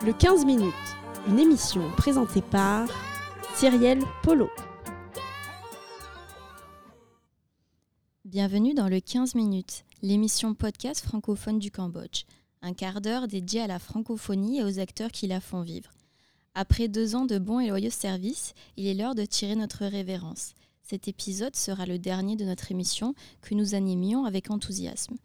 Le 15 minutes, une émission présentée par Cyrielle Polo. Bienvenue dans le 15 minutes, l'émission podcast francophone du Cambodge. Un quart d'heure dédié à la francophonie et aux acteurs qui la font vivre. Après deux ans de bons et loyaux services, il est l'heure de tirer notre révérence. Cet épisode sera le dernier de notre émission que nous animions avec enthousiasme.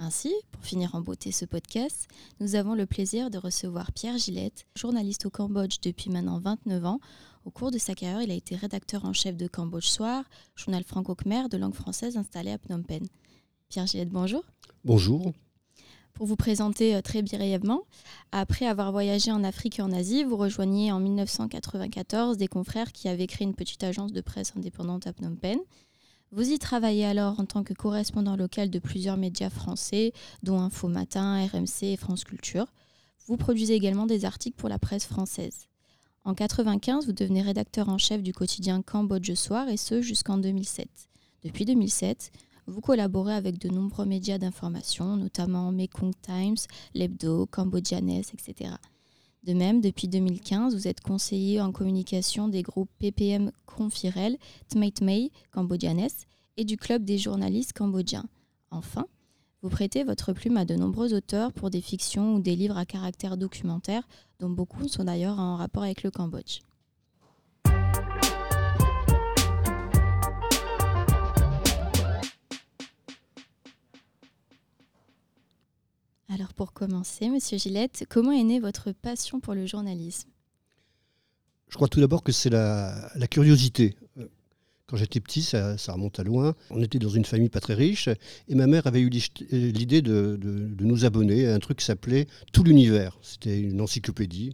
Ainsi, pour finir en beauté ce podcast, nous avons le plaisir de recevoir Pierre Gillette, journaliste au Cambodge depuis maintenant 29 ans. Au cours de sa carrière, il a été rédacteur en chef de Cambodge Soir, journal franco-khmer de langue française installé à Phnom Penh. Pierre Gillette, bonjour. Bonjour. Pour vous présenter euh, très brièvement, après avoir voyagé en Afrique et en Asie, vous rejoignez en 1994 des confrères qui avaient créé une petite agence de presse indépendante à Phnom Penh. Vous y travaillez alors en tant que correspondant local de plusieurs médias français, dont Info Matin, RMC et France Culture. Vous produisez également des articles pour la presse française. En 1995, vous devenez rédacteur en chef du quotidien Cambodge Soir et ce jusqu'en 2007. Depuis 2007, vous collaborez avec de nombreux médias d'information, notamment Mekong Times, l'Hebdo, Cambodgianes, etc. De même, depuis 2015, vous êtes conseiller en communication des groupes PPM Confirel, Tmei Tmei, Cambodgianes et du Club des journalistes cambodgiens. Enfin, vous prêtez votre plume à de nombreux auteurs pour des fictions ou des livres à caractère documentaire, dont beaucoup sont d'ailleurs en rapport avec le Cambodge. Alors pour commencer, Monsieur Gillette, comment est née votre passion pour le journalisme? Je crois tout d'abord que c'est la, curiosité. Quand j'étais petit, ça, remonte à loin, on était dans une famille pas très riche et ma mère avait eu l'idée de, nous abonner à un truc qui s'appelait Tout l'univers. C'était une encyclopédie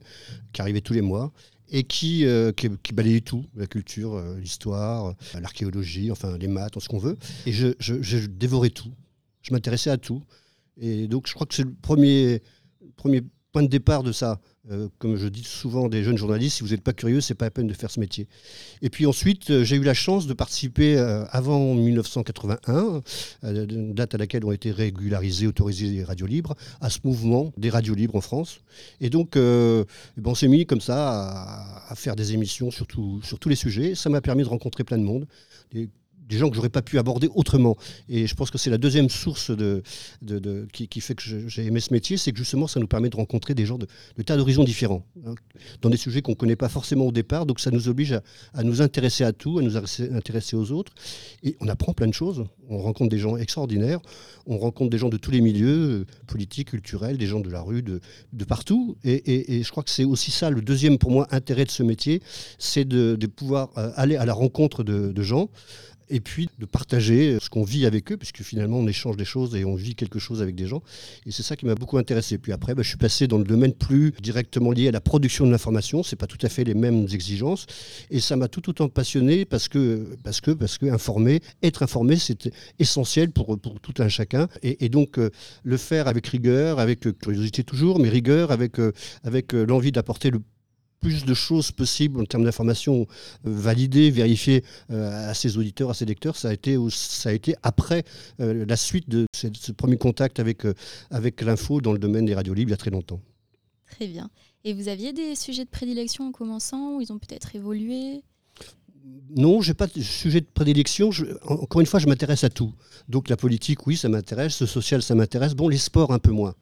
qui arrivait tous les mois et qui, euh, balayait tout, la culture, euh, l'histoire, euh, l'archéologie, enfin les maths, ce qu'on veut. Et je dévorais tout. Je m'intéressais à tout. Et donc, je crois que c'est le premier, point de départ de ça. Euh, comme je dis souvent des jeunes journalistes, si vous n'êtes pas curieux, c'est pas la peine de faire ce métier. Et puis ensuite, euh, j'ai eu la chance de participer euh, avant 1981, une date à laquelle ont été régularisées, autorisées les radios libres, à ce mouvement des radios libres en France. Et donc, ben, on s'est mis comme ça à, faire des émissions sur, tous les sujets. Ça m'a permis de rencontrer plein de monde, des gens que j'aurais pas pu aborder autrement. Et je pense que c'est la deuxième source de, de, qui, fait que j'ai aimé ce métier, c'est que justement ça nous permet de rencontrer des gens de, tas d'horizons différents, hein, dans des sujets qu'on ne connaît pas forcément au départ. Donc ça nous oblige à, nous intéresser à tout, à nous intéresser aux autres. Et on apprend plein de choses. On rencontre des gens extraordinaires, on rencontre des gens de tous les milieux, politiques, culturels, des gens de la rue, de, partout. Et, je crois que c'est aussi ça le deuxième pour moi intérêt de ce métier, c'est de, pouvoir euh, aller à la rencontre de gens et puis de partager ce qu'on vit avec eux, puisque finalement on échange des choses et on vit quelque chose avec des gens. Et c'est ça qui m'a beaucoup intéressé. Puis après, bah, je suis passé dans le domaine plus directement lié à la production de l'information. C'est pas tout à fait les mêmes exigences, et ça m'a tout autant passionné parce que parce que parce que informer, être informé, c'est essentiel pour pour tout un chacun. Et, donc euh, le faire avec rigueur, avec curiosité toujours, mais rigueur, avec euh, avec euh, l'envie d'apporter le plus de choses possibles en termes d'informations euh, validées, vérifiées euh, à ses auditeurs, à ses lecteurs. Ça a été, ça a été après euh, la suite de ce, premier contact avec, avec l'info dans le domaine des radios libres il y a très longtemps. Très bien. Et vous aviez des sujets de prédilection en commençant ou ils ont peut-être évolué? Non, j'ai pas de sujet de prédilection. encore une fois, je m'intéresse à tout. Donc la politique, oui, ça m'intéresse. Le social, ça m'intéresse. Bon, les sports, un peu moins.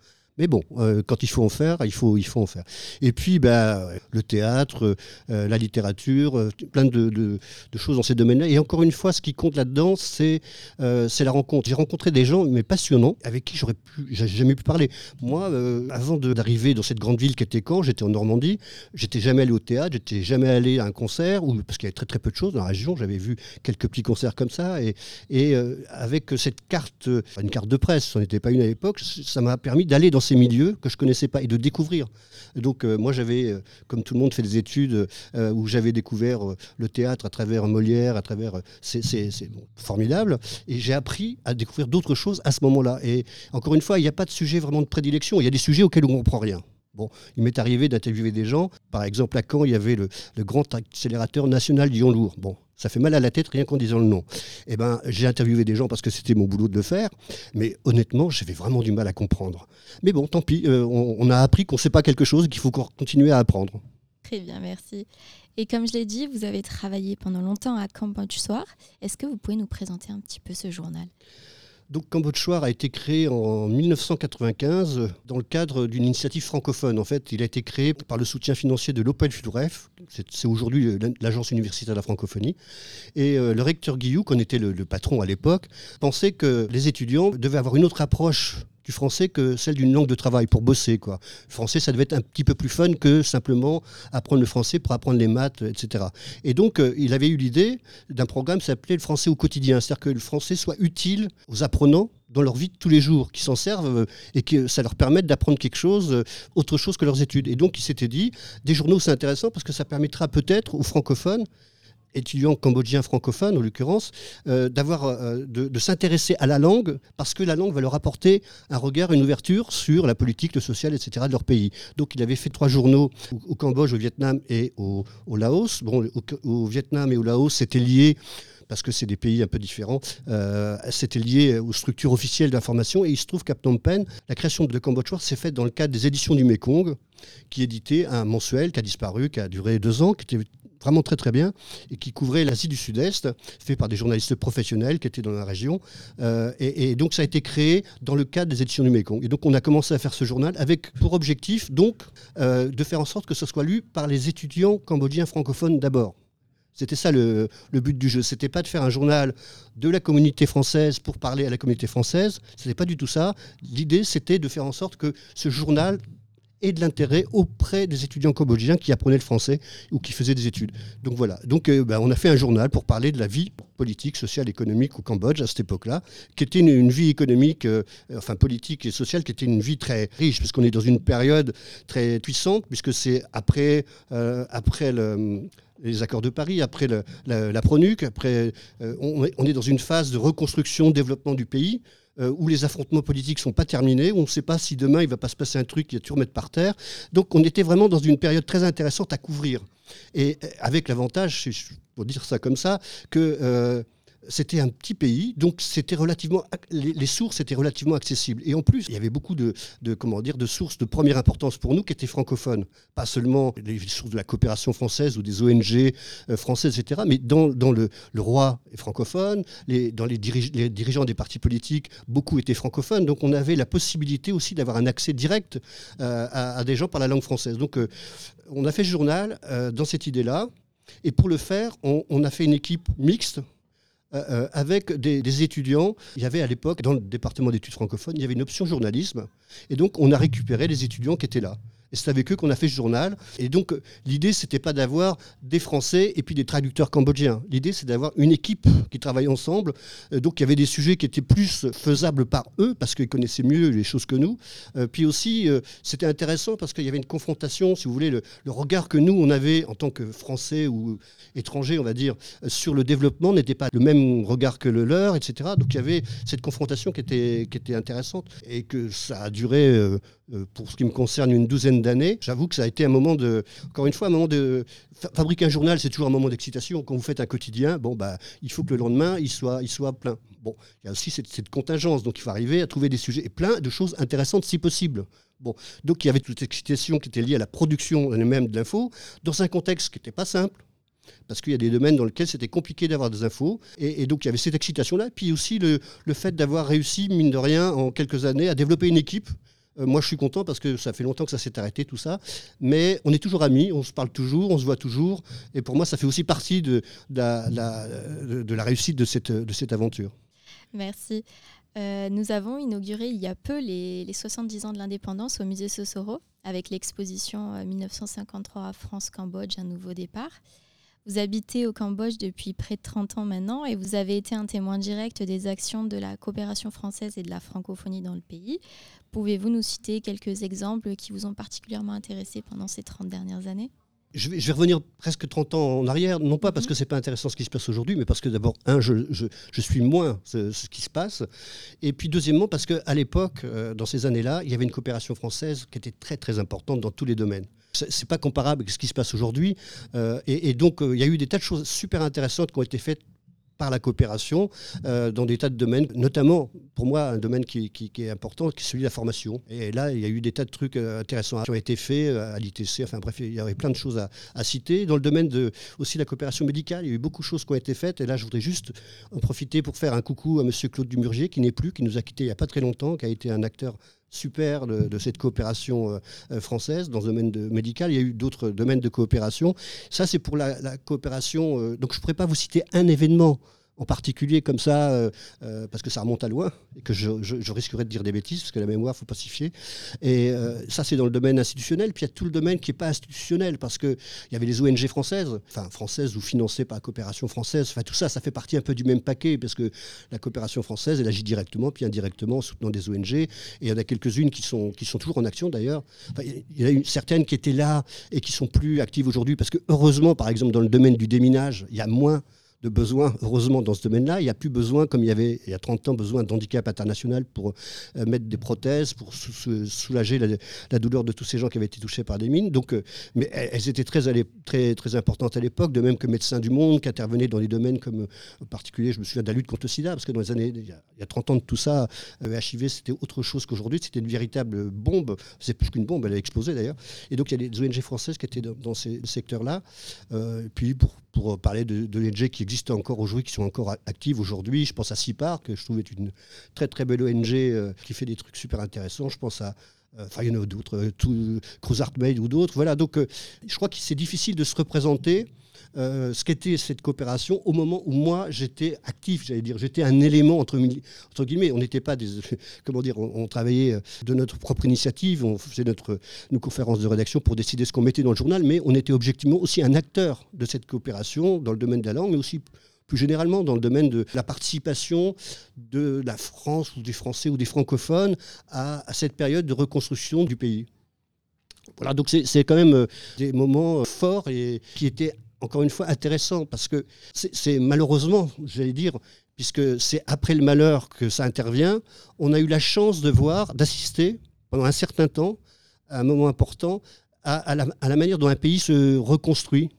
Mais bon, euh, quand il faut en faire, il faut, il faut en faire. Et puis, bah, le théâtre, euh, la littérature, euh, plein de, de, choses dans ces domaines-là. Et encore une fois, ce qui compte là-dedans, c'est la rencontre. J'ai rencontré des gens, mais passionnants, avec qui j'aurais jamais pu parler. Moi, avant d'arriver dans cette grande ville qui était Caen, j'étais en Normandie, j'étais jamais allé au théâtre, j'étais jamais allé à un concert, ou, parce qu'il y avait très très peu de choses dans la région. J'avais vu quelques petits concerts comme ça. Et, et avec cette carte, une carte de presse, ce n'était pas une à l'époque, ça m'a permis d'aller dans ces milieux que je connaissais pas et de découvrir. Donc euh, moi j'avais, euh, comme tout le monde, fait des études euh, où j'avais découvert le théâtre à travers Molière, à travers c'est formidable et j'ai appris à découvrir d'autres choses à ce moment-là. Et encore une fois, il n'y a pas de sujet vraiment de prédilection. Il y a des sujets auxquels on ne comprend rien. Bon, il m'est arrivé d'interviewer des gens. Par exemple, à Caen, il y avait le, grand accélérateur national Lyon-Lourd. Bon, ça fait mal à la tête rien qu'en disant le nom. Eh ben, j'ai interviewé des gens parce que c'était mon boulot de le faire, mais honnêtement, j'avais vraiment du mal à comprendre. Mais bon, tant pis, euh, on, a appris qu'on ne sait pas quelque chose et qu'il faut continuer à apprendre. Très bien, merci. Et comme je l'ai dit, vous avez travaillé pendant longtemps à Cambodge Soir. Est-ce que vous pouvez nous présenter un petit peu ce journal? Donc Cambodge a été créé en 1995 dans le cadre d'une initiative francophone. En fait, il a été créé par le soutien financier de l'Opel Fudref, c'est aujourd'hui l'agence universitaire de la francophonie. Et euh, le recteur Guillou, qu'on était le patron à l'époque, pensait que les étudiants devaient avoir une autre approche du français que celle d'une langue de travail pour bosser. Quoi. Le français, ça devait être un petit peu plus fun que simplement apprendre le français pour apprendre les maths, etc. Et donc, euh, il avait eu l'idée d'un programme qui s'appelait le français au quotidien, c'est-à-dire que le français soit utile aux apprenants dans leur vie de tous les jours, qui s'en servent euh, et que ça leur permette d'apprendre quelque chose, euh, autre chose que leurs études. Et donc, il s'était dit, des journaux, c'est intéressant parce que ça permettra peut-être aux francophones étudiants cambodgiens francophones, en l'occurrence, euh, d'avoir, euh, de, s'intéresser à la langue, parce que la langue va leur apporter un regard, une ouverture sur la politique, le social, etc. de leur pays. Donc il avait fait trois journaux au, Cambodge, au Vietnam et au, Laos. Bon, au, Vietnam et au Laos, c'était lié parce que c'est des pays un peu différents, euh, c'était lié aux structures officielles d'information. Et il se trouve qu'à Phnom Penh, la création de Cambodge s'est faite dans le cadre des éditions du Mekong, qui éditait un mensuel qui a disparu, qui a duré deux ans, qui était vraiment très très bien, et qui couvrait l'Asie du Sud-Est, fait par des journalistes professionnels qui étaient dans la région. Euh, et, donc ça a été créé dans le cadre des éditions du Mekong. Et donc on a commencé à faire ce journal avec pour objectif donc euh, de faire en sorte que ce soit lu par les étudiants cambodgiens francophones d'abord. C'était ça le, le, but du jeu. C'était pas de faire un journal de la communauté française pour parler à la communauté française. C'était pas du tout ça. L'idée, c'était de faire en sorte que ce journal et de l'intérêt auprès des étudiants cambodgiens qui apprenaient le français ou qui faisaient des études. Donc voilà, donc euh, ben, on a fait un journal pour parler de la vie politique, sociale, économique au Cambodge à cette époque-là, qui était une, vie économique, euh, enfin politique et sociale, qui était une vie très riche, parce qu'on est dans une période très puissante, puisque c'est après, euh, après les accords de Paris, après la, PRONUC, après, on, on, est dans une phase de reconstruction, développement du pays. Euh, où les affrontements politiques ne sont pas terminés, où on ne sait pas si demain il ne va pas se passer un truc qui va tout remettre par terre. Donc on était vraiment dans une période très intéressante à couvrir. Et euh, avec l'avantage, pour dire ça comme ça, que euh, c'était un petit pays, donc c'était relativement, les, sources étaient relativement accessibles. Et en plus, il y avait beaucoup de, comment dire, de sources de première importance pour nous qui étaient francophones. Pas seulement les sources de la coopération française ou des ONG euh, françaises, etc., mais dans, le, roi est francophone, les, dans les, dirigeants des partis politiques, beaucoup étaient francophones. Donc on avait la possibilité aussi d'avoir un accès direct euh, à, des gens par la langue française. Donc euh, on a fait ce journal dans cette idée-là. Et pour le faire, on a fait une équipe mixte euh, euh, avec des, étudiants. Il y avait à l'époque, dans le département d'études francophones, il y avait une option journalisme. Et donc, on a récupéré les étudiants qui étaient là. Et c'est avec eux qu'on a fait ce journal. Et donc, l'idée, c'était pas d'avoir des Français et puis des traducteurs cambodgiens. L'idée, c'est d'avoir une équipe qui travaille ensemble. Euh, donc, il y avait des sujets qui étaient plus faisables par eux, parce qu'ils connaissaient mieux les choses que nous. Euh, puis aussi, euh, c'était intéressant parce qu'il y avait une confrontation, si vous voulez, le, regard que nous, on avait en tant que Français ou étrangers, on va dire, sur le développement n'était pas le même regard que le leur, etc. Donc, il y avait cette confrontation qui était, qui était intéressante et que ça a duré euh, pour ce qui me concerne, une douzaine J'avoue que ça a été un moment de, encore une fois, un moment de. Fabriquer un journal, c'est toujours un moment d'excitation. Quand vous faites un quotidien, bon, bah, il faut que le lendemain, il soit, il soit plein. Bon, il y a aussi cette, cette contingence, donc il faut arriver à trouver des sujets et plein de choses intéressantes si possible. Bon, donc il y avait toute cette excitation qui était liée à la production même de l'info, dans un contexte qui n'était pas simple, parce qu'il y a des domaines dans lesquels c'était compliqué d'avoir des infos. Et, donc il y avait cette excitation-là. Puis aussi le, le fait d'avoir réussi, mine de rien, en quelques années, à développer une équipe moi, je suis content parce que ça fait longtemps que ça s'est arrêté, tout ça. Mais on est toujours amis, on se parle toujours, on se voit toujours. Et pour moi, ça fait aussi partie de, la, réussite de cette, aventure. Merci. Euh, nous avons inauguré il y a peu les, les 70 ans de l'indépendance au musée Sosoro avec l'exposition 1953 à France-Cambodge, un nouveau départ. Vous habitez au Cambodge depuis près de 30 ans maintenant et vous avez été un témoin direct des actions de la coopération française et de la francophonie dans le pays. Pouvez-vous nous citer quelques exemples qui vous ont particulièrement intéressé pendant ces 30 dernières années? Je vais, je vais, revenir presque 30 ans en arrière, non pas parce mhm. que c'est pas intéressant ce qui se passe aujourd'hui, mais parce que d'abord, un, je, je, je, suis moins ce, ce, qui se passe, et puis deuxièmement, parce qu'à l'époque, euh, dans ces années-là, il y avait une coopération française qui était très très importante dans tous les domaines. C'est pas comparable avec ce qui se passe aujourd'hui, euh, et, donc euh, il y a eu des tas de choses super intéressantes qui ont été faites par la coopération euh, dans des tas de domaines, notamment pour moi un domaine qui, est important, qui est celui de la formation. Et là, il y a eu des tas de trucs intéressants qui ont été faits à l'ITC, enfin bref, il y avait plein de choses à, citer. Dans le domaine de aussi la coopération médicale, il y a eu beaucoup de choses qui ont été faites. Et là, je voudrais juste en profiter pour faire un coucou à M. Claude Dumurgier, qui n'est plus, qui nous a quittés il n'y a pas très longtemps, qui a été un acteur super de, cette coopération française dans le domaine médical. Il y a eu d'autres domaines de coopération. Ça, c'est pour la, la coopération. donc, je ne pourrais pas vous citer un événement en particulier comme ça, euh, euh, parce que ça remonte à loin, et que je, risquerais de dire des bêtises, parce que la mémoire, il faut pacifier. Et euh, ça, c'est dans le domaine institutionnel. Puis il y a tout le domaine qui n'est pas institutionnel, parce qu'il y avait les ONG françaises, enfin françaises ou financées par la coopération française. Enfin, tout ça, ça fait partie un peu du même paquet, parce que la coopération française, elle agit directement, puis indirectement, en soutenant des ONG. Et il y en a quelques-unes qui sont, qui sont toujours en action, d'ailleurs. il y en a certaines qui étaient là et qui sont plus actives aujourd'hui, parce que heureusement, par exemple, dans le domaine du déminage, il y a moins de besoins, heureusement, dans ce domaine-là. Il n'y a plus besoin, comme il y avait il y a 30 ans, besoin d'handicap international pour euh, mettre des prothèses, pour soulager la, douleur de tous ces gens qui avaient été touchés par des mines. Donc, euh, mais elles étaient très, très, très importantes à l'époque, de même que Médecins du Monde, qui intervenaient dans des domaines comme, en particulier, je me souviens de la lutte contre le sida, parce que dans les années, il y a, 30 ans de tout ça, euh, HIV, c'était autre chose qu'aujourd'hui. C'était une véritable bombe. C'est plus qu'une bombe, elle a explosé d'ailleurs. Et donc, il y a des ONG françaises qui étaient dans, ces secteurs-là. puis, pour, pour parler de, de l'ONG qui existent encore aujourd'hui, qui sont encore actives aujourd'hui. Je pense à CIPAR, que je trouve est une très très belle ONG euh, qui fait des trucs super intéressants. Je pense à euh, Enfin, il y en a d'autres, euh, Cruz Art Made ou d'autres. Voilà, donc je crois que c'est difficile de se représenter ce qu'était cette coopération au moment où moi j'étais actif, j'allais dire, j'étais un élément entre, guillemets. On n'était pas des, comment dire, on, travaillait de notre propre initiative, on faisait notre nos conférences de rédaction pour décider ce qu'on mettait dans le journal, mais on était objectivement aussi un acteur de cette coopération dans le domaine de la langue, mais aussi plus généralement dans le domaine de la participation de la France ou des Français ou des francophones à, cette période de reconstruction du pays. Voilà, donc c'est quand même euh, des moments euh, forts et qui étaient encore une fois intéressants parce que c'est malheureusement, j'allais dire, puisque c'est après le malheur que ça intervient, on a eu la chance de voir, d'assister pendant un certain temps, à un moment important, à, la, à la manière dont un pays se reconstruit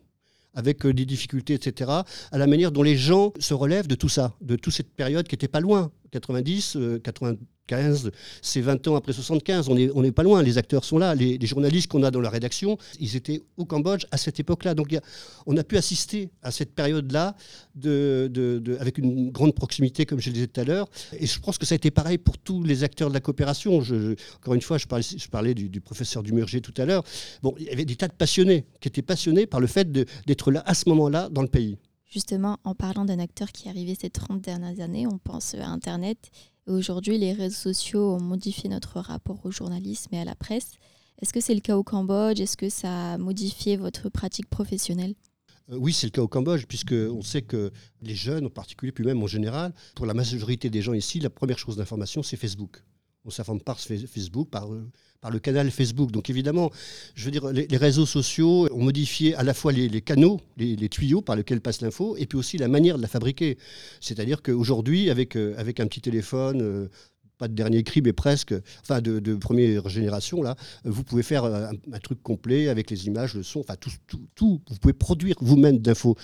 avec euh, des difficultés, etc., à la manière dont les gens se relèvent de tout ça, de toute cette période qui n'était pas loin. 90, 95, c'est 20 ans après 75, on n'est pas loin, les acteurs sont là, les, journalistes qu'on a dans la rédaction, ils étaient au Cambodge à cette époque-là. Donc on a pu assister à cette période-là de, de, avec une grande proximité, comme je le disais tout à l'heure. Et je pense que ça a été pareil pour tous les acteurs de la coopération. Encore une fois, je parlais, du, professeur Dumurger tout à l'heure. Il y avait des tas de passionnés qui étaient passionnés par le fait d'être là à ce moment-là dans le pays. Justement, en parlant d'un acteur qui est arrivé ces 30 dernières années, on pense à Internet. Et aujourd'hui, les réseaux sociaux ont modifié notre rapport au journalisme et à la presse. Est-ce que c'est le cas au Cambodge? Est-ce que ça a modifié votre pratique professionnelle? Euh, oui, c'est le cas au Cambodge, puisqu'on sait que les jeunes en particulier, puis même en général, pour la majorité des gens ici, la première chose d'information, c'est Facebook on s'informe par Facebook, par, par, le canal Facebook. Donc évidemment, je veux dire, les, réseaux sociaux ont modifié à la fois les, canaux, les, tuyaux par lesquels passe l'info, et puis aussi la manière de la fabriquer. C'est-à-dire qu'aujourd'hui, avec, euh, avec un petit téléphone, euh, pas de dernier cri, mais presque, enfin de, première génération, là, vous pouvez faire un, un, truc complet avec les images, le son, enfin tout, tout, tout. Vous pouvez produire vous-même d'infos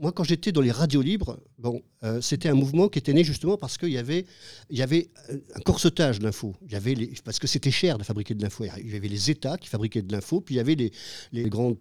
moi, quand j'étais dans les radios libres, bon, euh, c'était un mouvement qui était né justement parce qu'il y avait, il y avait euh, un corsetage de l'info. Il y avait parce que c'était cher de fabriquer de l'info. Il y avait les États qui fabriquaient de l'info, puis il y avait les, grandes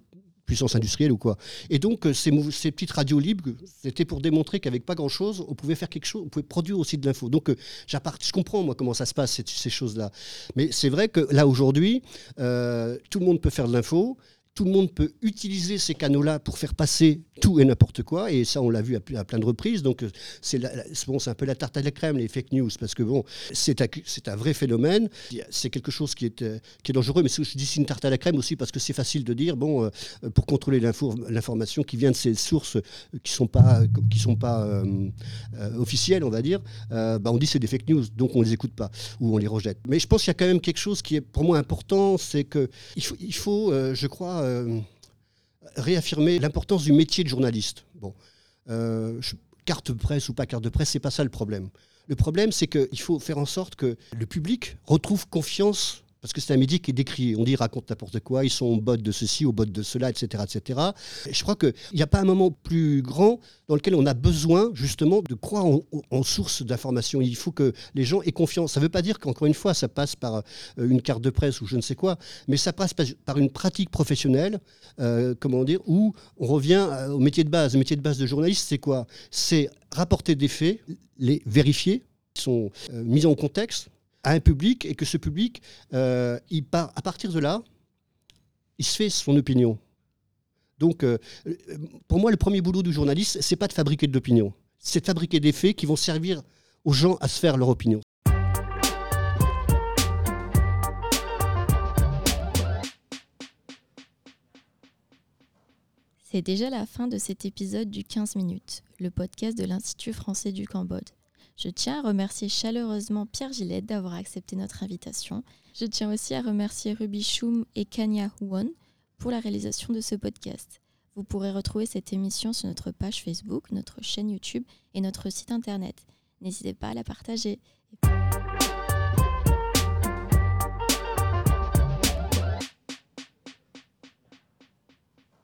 puissances industrielles ou quoi. Et donc, euh, ces, petites radios libres, c'était pour démontrer qu'avec pas grand-chose, on pouvait faire quelque chose, on pouvait produire aussi de l'info. Donc, je comprends, moi, comment ça se passe, ces choses-là. Mais c'est vrai que là, aujourd'hui, tout le monde peut faire de l'info tout le monde peut utiliser ces canaux-là pour faire passer tout et n'importe quoi, et ça on l'a vu à, plein de reprises, donc euh, c'est bon, un peu la tarte à la crème, les fake news, parce que bon, c'est un vrai phénomène, c'est quelque chose qui est, euh, dangereux, mais je dis c'est une tarte à la crème aussi parce que c'est facile de dire, bon, euh, pour contrôler l'information qui vient de ces sources qui ne sont pas, officielles, on va dire, bah, on dit c'est des fake news, donc on ne les écoute pas, ou on les rejette. Mais je pense qu'il y a quand même quelque chose qui est pour moi important, c'est qu'il faut, il faut je crois, euh, réaffirmer l'importance du métier de journaliste. Bon, carte de presse ou pas carte de presse, c'est pas ça le problème. Le problème, c'est qu'il faut faire en sorte que le public retrouve confiance parce que c'est un média qui est décrié. On dit raconte n'importe quoi, ils sont au bot de ceci, au bot de cela, etc. etc. Et je crois qu'il n'y a pas un moment plus grand dans lequel on a besoin justement de croire en, source d'information. Il faut que les gens aient confiance. Ça ne veut pas dire qu'encore une fois, ça passe par euh, une carte de presse ou je ne sais quoi, mais ça passe par une pratique professionnelle, euh, comment dire, où on revient euh, au métier de base. Le métier de base de journaliste, c'est quoi? C'est rapporter des faits, les vérifier, sont mis en contexte, à un public et que ce public, euh, il part, à partir de là, il se fait son opinion. Donc, euh, pour moi, le premier boulot du journaliste, c'est pas de fabriquer de l'opinion, c'est de fabriquer des faits qui vont servir aux gens à se faire leur opinion. C'est déjà la fin de cet épisode du 15 minutes, le podcast de l'Institut français du Cambodge. Je tiens à remercier chaleureusement Pierre Gillette d'avoir accepté notre invitation. Je tiens aussi à remercier Ruby Shum et Kanya Huon pour la réalisation de ce podcast. Vous pourrez retrouver cette émission sur notre page Facebook, notre chaîne YouTube et notre site internet. N'hésitez pas à la partager.